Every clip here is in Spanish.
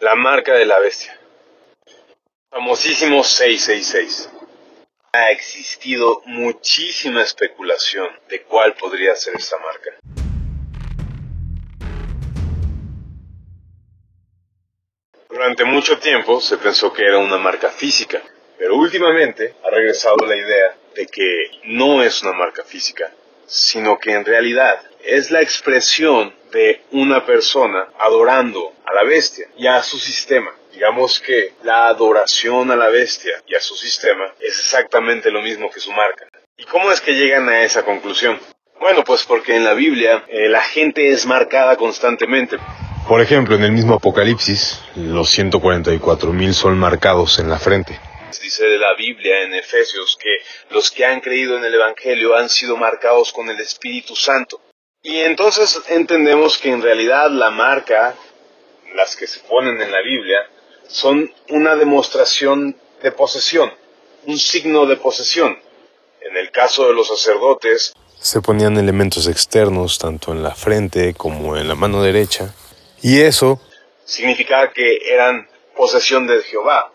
La marca de la bestia. Famosísimo 666. Ha existido muchísima especulación de cuál podría ser esta marca. Durante mucho tiempo se pensó que era una marca física, pero últimamente ha regresado la idea de que no es una marca física, sino que en realidad es la expresión de una persona adorando a la bestia y a su sistema. Digamos que la adoración a la bestia y a su sistema es exactamente lo mismo que su marca. ¿Y cómo es que llegan a esa conclusión? Bueno, pues porque en la Biblia eh, la gente es marcada constantemente. Por ejemplo, en el mismo Apocalipsis, los 144 mil son marcados en la frente. Dice la Biblia en Efesios que los que han creído en el Evangelio han sido marcados con el Espíritu Santo. Y entonces entendemos que en realidad la marca, las que se ponen en la Biblia, son una demostración de posesión, un signo de posesión. En el caso de los sacerdotes, se ponían elementos externos tanto en la frente como en la mano derecha, y eso significaba que eran posesión de Jehová.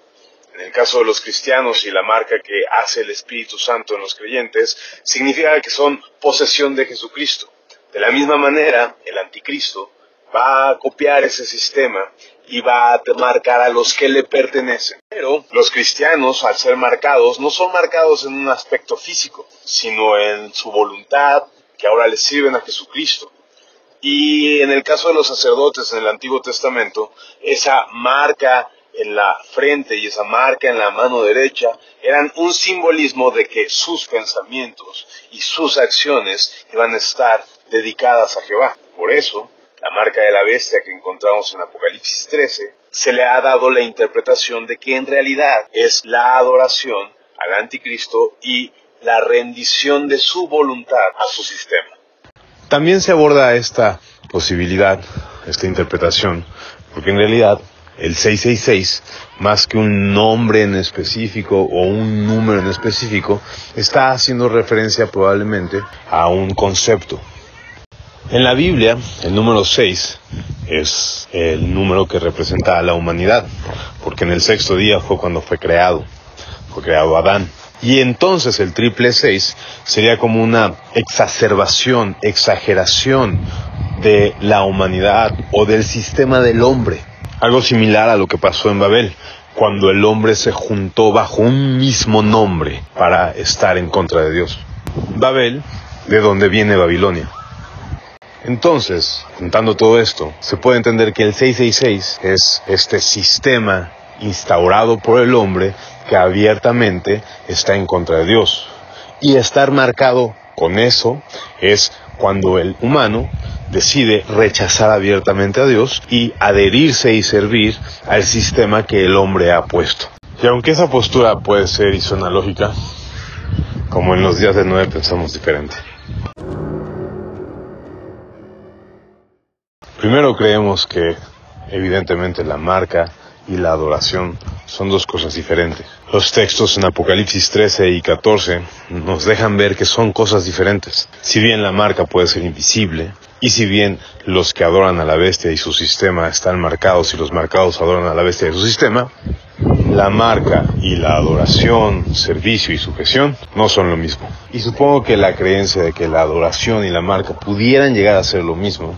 En el caso de los cristianos y la marca que hace el Espíritu Santo en los creyentes, significa que son posesión de Jesucristo. De la misma manera, el anticristo va a copiar ese sistema y va a marcar a los que le pertenecen. Pero los cristianos, al ser marcados, no son marcados en un aspecto físico, sino en su voluntad, que ahora le sirven a Jesucristo. Y en el caso de los sacerdotes en el Antiguo Testamento, esa marca en la frente y esa marca en la mano derecha eran un simbolismo de que sus pensamientos y sus acciones iban a estar dedicadas a Jehová. Por eso, la marca de la bestia que encontramos en Apocalipsis 13, se le ha dado la interpretación de que en realidad es la adoración al anticristo y la rendición de su voluntad a su sistema. También se aborda esta posibilidad, esta interpretación, porque en realidad el 666, más que un nombre en específico o un número en específico, está haciendo referencia probablemente a un concepto. En la Biblia, el número 6 es el número que representa a la humanidad, porque en el sexto día fue cuando fue creado, fue creado Adán. Y entonces el triple 6 sería como una exacerbación, exageración de la humanidad o del sistema del hombre algo similar a lo que pasó en Babel, cuando el hombre se juntó bajo un mismo nombre para estar en contra de Dios. Babel, de donde viene Babilonia. Entonces, juntando todo esto, se puede entender que el 666 es este sistema instaurado por el hombre que abiertamente está en contra de Dios. Y estar marcado con eso es cuando el humano decide rechazar abiertamente a Dios y adherirse y servir al sistema que el hombre ha puesto. Y aunque esa postura puede ser y suena lógica, como en los días de nueve pensamos diferente. Primero creemos que evidentemente la marca y la adoración son dos cosas diferentes. Los textos en Apocalipsis 13 y 14 nos dejan ver que son cosas diferentes. Si bien la marca puede ser invisible, y si bien los que adoran a la bestia y su sistema están marcados y los marcados adoran a la bestia y su sistema, la marca y la adoración, servicio y sujeción no son lo mismo. Y supongo que la creencia de que la adoración y la marca pudieran llegar a ser lo mismo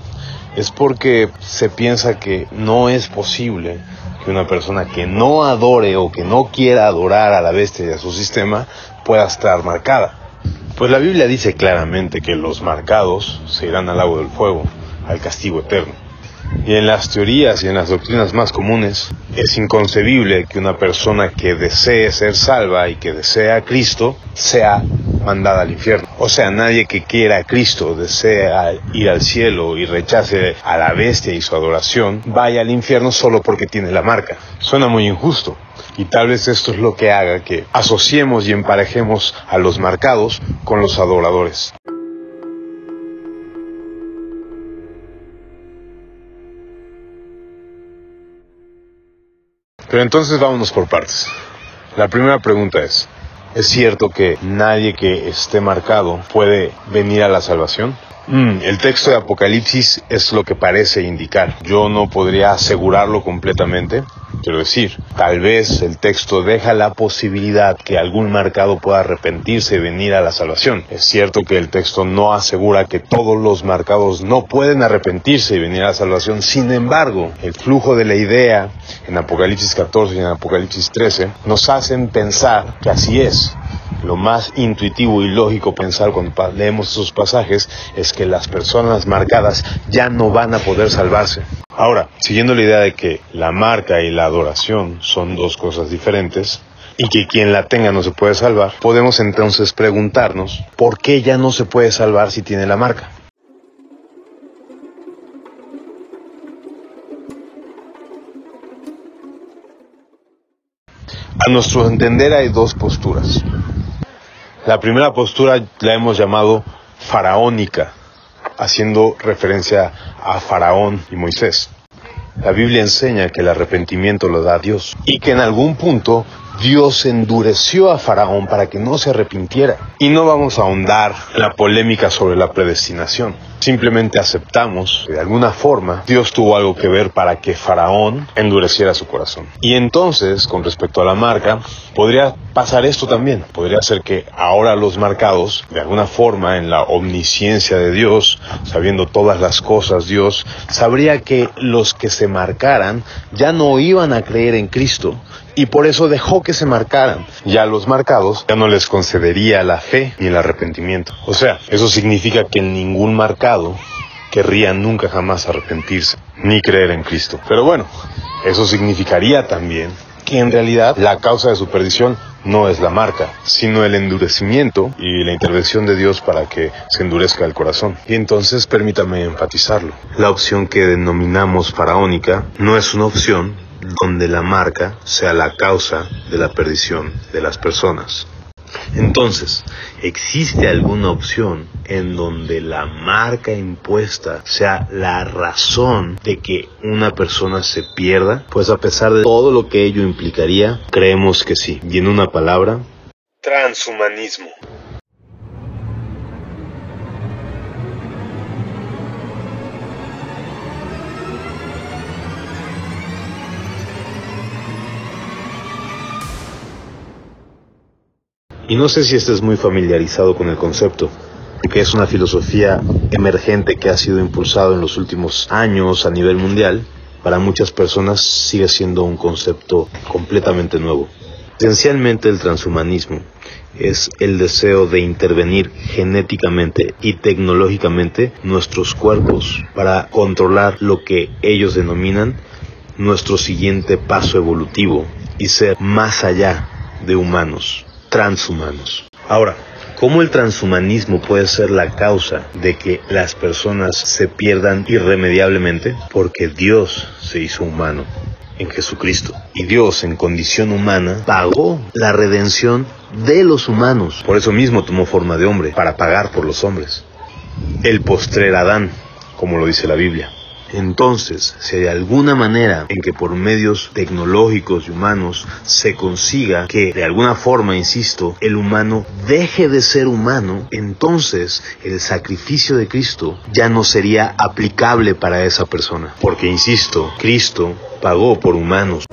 es porque se piensa que no es posible que una persona que no adore o que no quiera adorar a la bestia y a su sistema pueda estar marcada. Pues la Biblia dice claramente que los marcados se irán al lago del fuego, al castigo eterno. Y en las teorías y en las doctrinas más comunes es inconcebible que una persona que desee ser salva y que desea a Cristo sea mandada al infierno. O sea, nadie que quiera a Cristo, desea ir al cielo y rechace a la bestia y su adoración, vaya al infierno solo porque tiene la marca. Suena muy injusto. Y tal vez esto es lo que haga que asociemos y emparejemos a los marcados con los adoradores. Pero entonces vámonos por partes. La primera pregunta es, ¿Es cierto que nadie que esté marcado puede venir a la salvación? Mm, el texto de Apocalipsis es lo que parece indicar. Yo no podría asegurarlo completamente. Quiero decir, tal vez el texto deja la posibilidad que algún marcado pueda arrepentirse y venir a la salvación. Es cierto que el texto no asegura que todos los marcados no pueden arrepentirse y venir a la salvación. Sin embargo, el flujo de la idea en Apocalipsis 14 y en Apocalipsis 13 nos hacen pensar que así es lo más intuitivo y lógico pensar cuando leemos esos pasajes es que las personas marcadas ya no van a poder salvarse. Ahora, siguiendo la idea de que la marca y la adoración son dos cosas diferentes, y que quien la tenga no se puede salvar, podemos entonces preguntarnos por qué ya no se puede salvar si tiene la marca. A nuestro entender hay dos posturas. La primera postura la hemos llamado faraónica, haciendo referencia a Faraón y Moisés. La Biblia enseña que el arrepentimiento lo da Dios y que en algún punto Dios endureció a Faraón para que no se arrepintiera. Y no vamos a ahondar la polémica sobre la predestinación. Simplemente aceptamos que de alguna forma Dios tuvo algo que ver para que Faraón endureciera su corazón. Y entonces, con respecto a la marca, podría pasar esto también. Podría ser que ahora los marcados, de alguna forma, en la omnisciencia de Dios, sabiendo todas las cosas Dios, sabría que los que se marcaran ya no iban a creer en Cristo, y por eso dejó que se marcaran. Ya los marcados ya no les concedería la fe ni el arrepentimiento. O sea, eso significa que ningún marcado querría nunca jamás arrepentirse ni creer en Cristo. Pero bueno, eso significaría también que en realidad la causa de su perdición no es la marca, sino el endurecimiento y la intervención de Dios para que se endurezca el corazón. Y entonces permítame enfatizarlo. La opción que denominamos faraónica no es una opción donde la marca sea la causa de la perdición de las personas. Entonces, ¿existe alguna opción en donde la marca impuesta sea la razón de que una persona se pierda? Pues a pesar de todo lo que ello implicaría, creemos que sí. Y en una palabra, transhumanismo. Y no sé si estés muy familiarizado con el concepto, que es una filosofía emergente que ha sido impulsado en los últimos años a nivel mundial. Para muchas personas sigue siendo un concepto completamente nuevo. Esencialmente el transhumanismo es el deseo de intervenir genéticamente y tecnológicamente nuestros cuerpos para controlar lo que ellos denominan nuestro siguiente paso evolutivo y ser más allá de humanos transhumanos. Ahora, ¿cómo el transhumanismo puede ser la causa de que las personas se pierdan irremediablemente? Porque Dios se hizo humano en Jesucristo. Y Dios en condición humana pagó la redención de los humanos. Por eso mismo tomó forma de hombre, para pagar por los hombres. El postrer Adán, como lo dice la Biblia. Entonces, si hay alguna manera en que por medios tecnológicos y humanos se consiga que de alguna forma, insisto, el humano deje de ser humano, entonces el sacrificio de Cristo ya no sería aplicable para esa persona. Porque, insisto, Cristo pagó por humanos.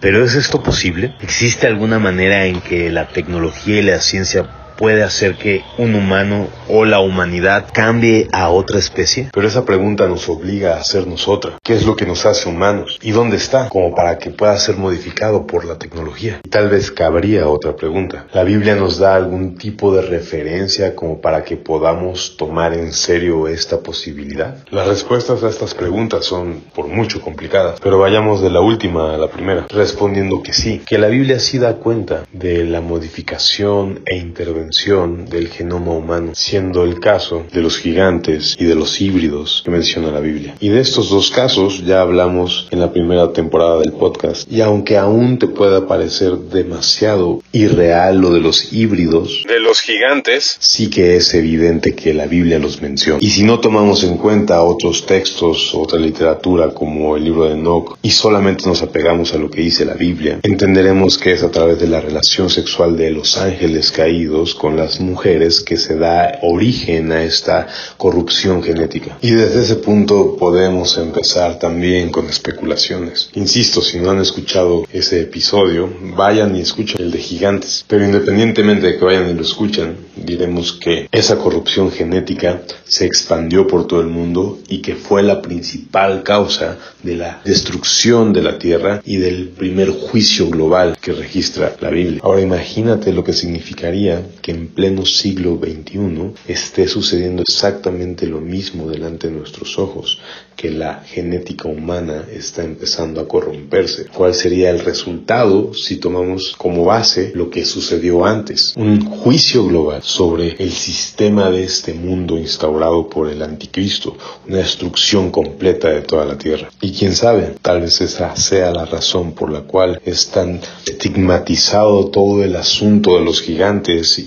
¿Pero es esto posible? ¿Existe alguna manera en que la tecnología y la ciencia puede hacer que un humano o la humanidad cambie a otra especie? Pero esa pregunta nos obliga a hacernos otra. ¿Qué es lo que nos hace humanos? ¿Y dónde está? Como para que pueda ser modificado por la tecnología. Y tal vez cabría otra pregunta. ¿La Biblia nos da algún tipo de referencia como para que podamos tomar en serio esta posibilidad? Las respuestas a estas preguntas son por mucho complicadas, pero vayamos de la última a la primera, respondiendo que sí, que la Biblia sí da cuenta de la modificación e intervención extensión del genoma humano, siendo el caso de los gigantes y de los híbridos que menciona la Biblia. Y de estos dos casos ya hablamos en la primera temporada del podcast. Y aunque aún te pueda parecer demasiado irreal lo de los híbridos, de los gigantes, sí que es evidente que la Biblia los menciona. Y si no tomamos en cuenta otros textos, otra literatura como el libro de Enoch, y solamente nos apegamos a lo que dice la Biblia, entenderemos que es a través de la relación sexual de los ángeles caídos con las mujeres que se da origen a esta corrupción genética. Y desde ese punto podemos empezar también con especulaciones. Insisto, si no han escuchado ese episodio, vayan y escuchen el de gigantes. Pero independientemente de que vayan y lo escuchen, diremos que esa corrupción genética se expandió por todo el mundo y que fue la principal causa de la destrucción de la tierra y del primer juicio global que registra la Biblia. Ahora imagínate lo que significaría que en pleno siglo XXI esté sucediendo exactamente lo mismo delante de nuestros ojos, que la genética humana está empezando a corromperse. ¿Cuál sería el resultado si tomamos como base lo que sucedió antes? Un juicio global sobre el sistema de este mundo instaurado por el anticristo, una destrucción completa de toda la tierra. Y quién sabe, tal vez esa sea la razón por la cual es tan estigmatizado todo el asunto de los gigantes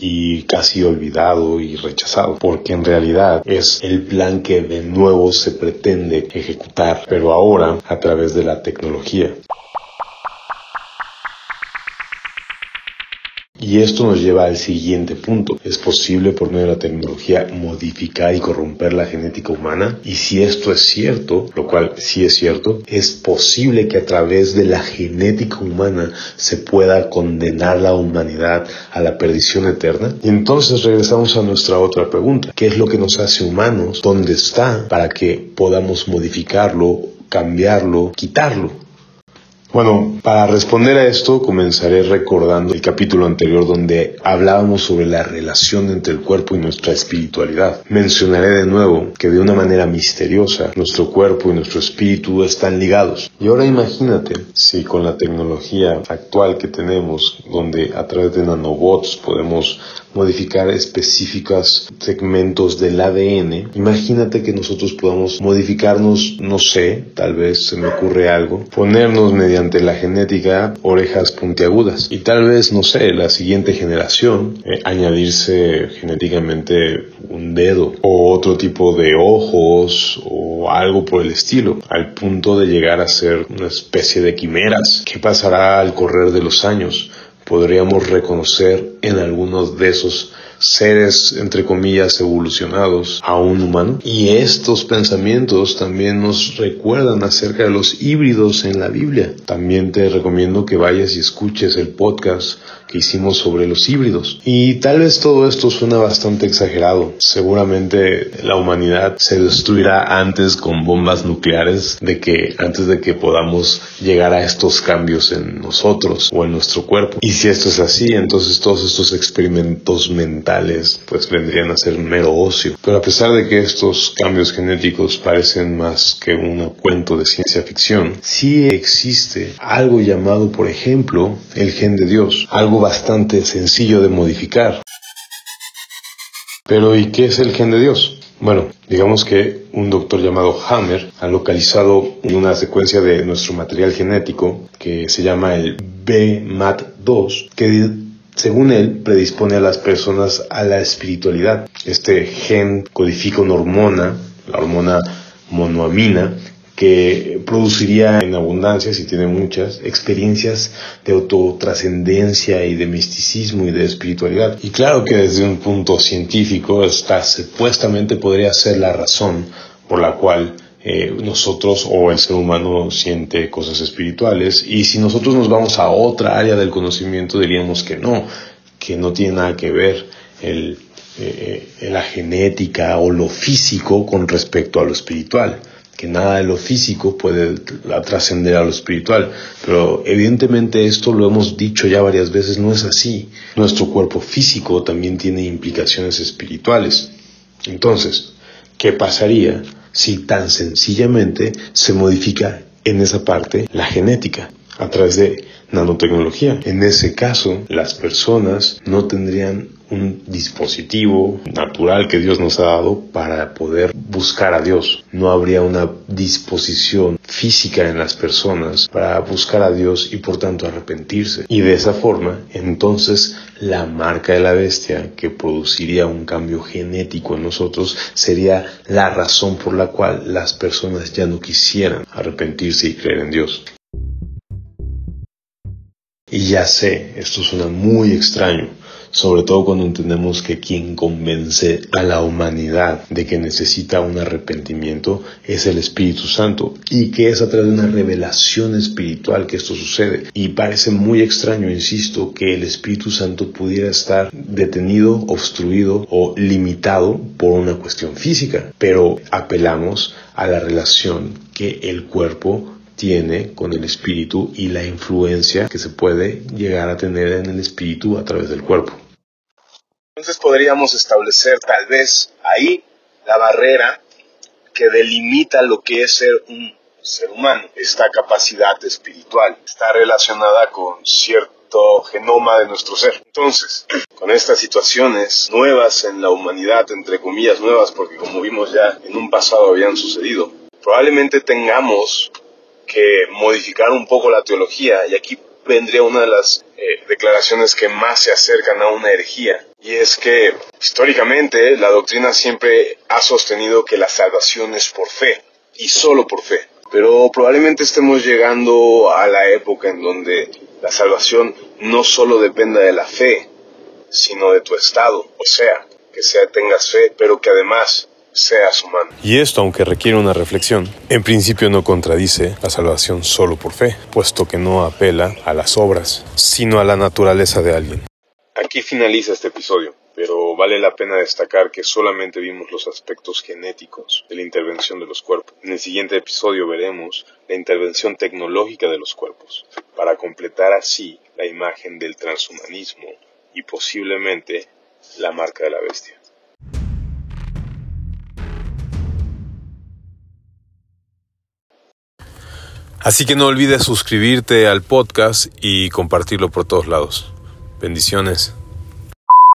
casi olvidado y rechazado, porque en realidad es el plan que de nuevo se pretende ejecutar, pero ahora a través de la tecnología. Y esto nos lleva al siguiente punto. ¿Es posible por medio de la tecnología modificar y corromper la genética humana? Y si esto es cierto, lo cual sí es cierto, ¿es posible que a través de la genética humana se pueda condenar la humanidad a la perdición eterna? Y entonces regresamos a nuestra otra pregunta. ¿Qué es lo que nos hace humanos? ¿Dónde está para que podamos modificarlo, cambiarlo, quitarlo? Bueno, para responder a esto comenzaré recordando el capítulo anterior donde hablábamos sobre la relación entre el cuerpo y nuestra espiritualidad. Mencionaré de nuevo que de una manera misteriosa nuestro cuerpo y nuestro espíritu están ligados. Y ahora imagínate si con la tecnología actual que tenemos, donde a través de nanobots podemos modificar específicos segmentos del ADN, imagínate que nosotros podamos modificarnos, no sé, tal vez se me ocurre algo, ponernos mediante la genética orejas puntiagudas y tal vez, no sé, la siguiente generación eh, añadirse genéticamente un dedo o otro tipo de ojos o algo por el estilo, al punto de llegar a ser una especie de quimeras. ¿Qué pasará al correr de los años? Podríamos reconocer en algunos de esos seres, entre comillas, evolucionados a un humano. Y estos pensamientos también nos recuerdan acerca de los híbridos en la Biblia. También te recomiendo que vayas y escuches el podcast que hicimos sobre los híbridos. Y tal vez todo esto suena bastante exagerado. Seguramente la humanidad se destruirá antes con bombas nucleares de que antes de que podamos llegar a estos cambios en nosotros o en nuestro cuerpo. Y si esto es así, entonces todos estos experimentos mentales pues vendrían a ser mero ocio. Pero a pesar de que estos cambios genéticos parecen más que un cuento de ciencia ficción, sí existe algo llamado, por ejemplo, el gen de Dios, algo bastante sencillo de modificar. Pero ¿y qué es el gen de Dios? Bueno, digamos que un doctor llamado Hammer ha localizado una secuencia de nuestro material genético que se llama el BMAT2, que según él predispone a las personas a la espiritualidad. Este gen codifica una hormona, la hormona monoamina, que produciría en abundancia, si tiene muchas, experiencias de autotrascendencia y de misticismo y de espiritualidad. Y claro que desde un punto científico, esta supuestamente podría ser la razón por la cual eh, nosotros o el ser humano siente cosas espirituales. Y si nosotros nos vamos a otra área del conocimiento, diríamos que no, que no tiene nada que ver el, eh, eh, la genética o lo físico con respecto a lo espiritual que nada de lo físico puede trascender a lo espiritual. Pero evidentemente esto lo hemos dicho ya varias veces, no es así. Nuestro cuerpo físico también tiene implicaciones espirituales. Entonces, ¿qué pasaría si tan sencillamente se modifica en esa parte la genética? A través de nanotecnología. En ese caso, las personas no tendrían un dispositivo natural que Dios nos ha dado para poder buscar a Dios. No habría una disposición física en las personas para buscar a Dios y por tanto arrepentirse. Y de esa forma, entonces, la marca de la bestia que produciría un cambio genético en nosotros sería la razón por la cual las personas ya no quisieran arrepentirse y creer en Dios. Y ya sé, esto suena muy extraño, sobre todo cuando entendemos que quien convence a la humanidad de que necesita un arrepentimiento es el Espíritu Santo y que es a través de una revelación espiritual que esto sucede. Y parece muy extraño, insisto, que el Espíritu Santo pudiera estar detenido, obstruido o limitado por una cuestión física, pero apelamos a la relación que el cuerpo tiene con el espíritu y la influencia que se puede llegar a tener en el espíritu a través del cuerpo. Entonces podríamos establecer tal vez ahí la barrera que delimita lo que es ser un ser humano. Esta capacidad espiritual está relacionada con cierto genoma de nuestro ser. Entonces, con estas situaciones nuevas en la humanidad, entre comillas nuevas, porque como vimos ya en un pasado habían sucedido, probablemente tengamos que modificar un poco la teología y aquí vendría una de las eh, declaraciones que más se acercan a una herejía y es que históricamente la doctrina siempre ha sostenido que la salvación es por fe y solo por fe. Pero probablemente estemos llegando a la época en donde la salvación no solo dependa de la fe sino de tu estado o sea que sea tengas fe pero que además seas humano. Y esto, aunque requiere una reflexión, en principio no contradice la salvación solo por fe, puesto que no apela a las obras, sino a la naturaleza de alguien. Aquí finaliza este episodio, pero vale la pena destacar que solamente vimos los aspectos genéticos de la intervención de los cuerpos. En el siguiente episodio veremos la intervención tecnológica de los cuerpos, para completar así la imagen del transhumanismo y posiblemente la marca de la bestia. Así que no olvides suscribirte al podcast y compartirlo por todos lados. Bendiciones.